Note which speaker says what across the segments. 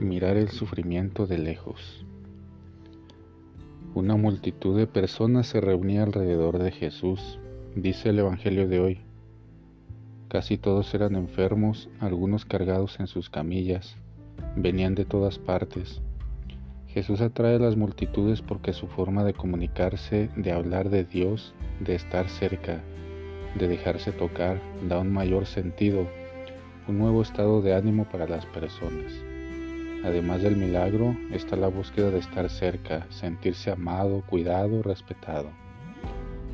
Speaker 1: Mirar el sufrimiento de lejos. Una multitud de personas se reunía alrededor de Jesús, dice el Evangelio de hoy. Casi todos eran enfermos, algunos cargados en sus camillas, venían de todas partes. Jesús atrae a las multitudes porque su forma de comunicarse, de hablar de Dios, de estar cerca, de dejarse tocar, da un mayor sentido, un nuevo estado de ánimo para las personas. Además del milagro, está la búsqueda de estar cerca, sentirse amado, cuidado, respetado.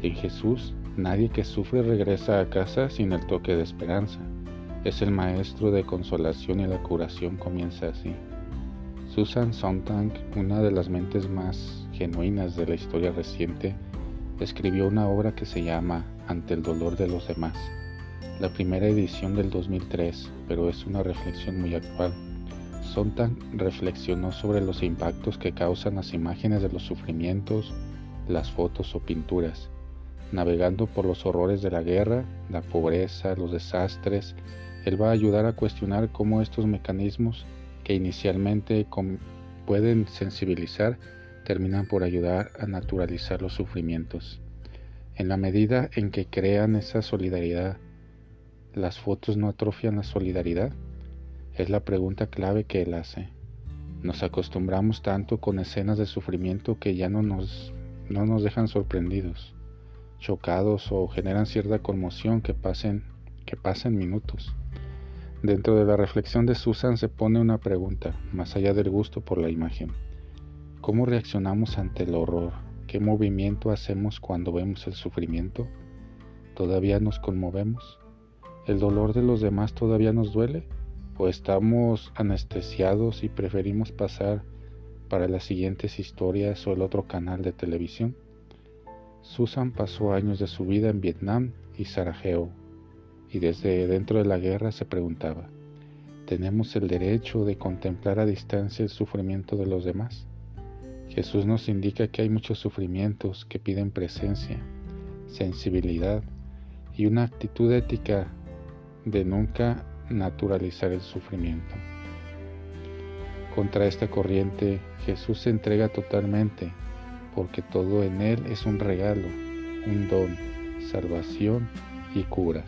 Speaker 1: En Jesús, nadie que sufre regresa a casa sin el toque de esperanza. Es el maestro de consolación y la curación comienza así. Susan Sontag, una de las mentes más genuinas de la historia reciente, escribió una obra que se llama Ante el dolor de los demás. La primera edición del 2003, pero es una reflexión muy actual. Sontag reflexionó sobre los impactos que causan las imágenes de los sufrimientos, las fotos o pinturas, navegando por los horrores de la guerra, la pobreza, los desastres. Él va a ayudar a cuestionar cómo estos mecanismos que inicialmente pueden sensibilizar terminan por ayudar a naturalizar los sufrimientos. En la medida en que crean esa solidaridad, ¿las fotos no atrofian la solidaridad? Es la pregunta clave que él hace. Nos acostumbramos tanto con escenas de sufrimiento que ya no nos, no nos dejan sorprendidos, chocados o generan cierta conmoción que pasen, que pasen minutos. Dentro de la reflexión de Susan se pone una pregunta, más allá del gusto por la imagen. ¿Cómo reaccionamos ante el horror? ¿Qué movimiento hacemos cuando vemos el sufrimiento? ¿Todavía nos conmovemos? ¿El dolor de los demás todavía nos duele? O estamos anestesiados y preferimos pasar para las siguientes historias o el otro canal de televisión. Susan pasó años de su vida en Vietnam y Sarajevo y desde dentro de la guerra se preguntaba, ¿tenemos el derecho de contemplar a distancia el sufrimiento de los demás? Jesús nos indica que hay muchos sufrimientos que piden presencia, sensibilidad y una actitud ética de nunca naturalizar el sufrimiento. Contra esta corriente Jesús se entrega totalmente, porque todo en Él es un regalo, un don, salvación y cura.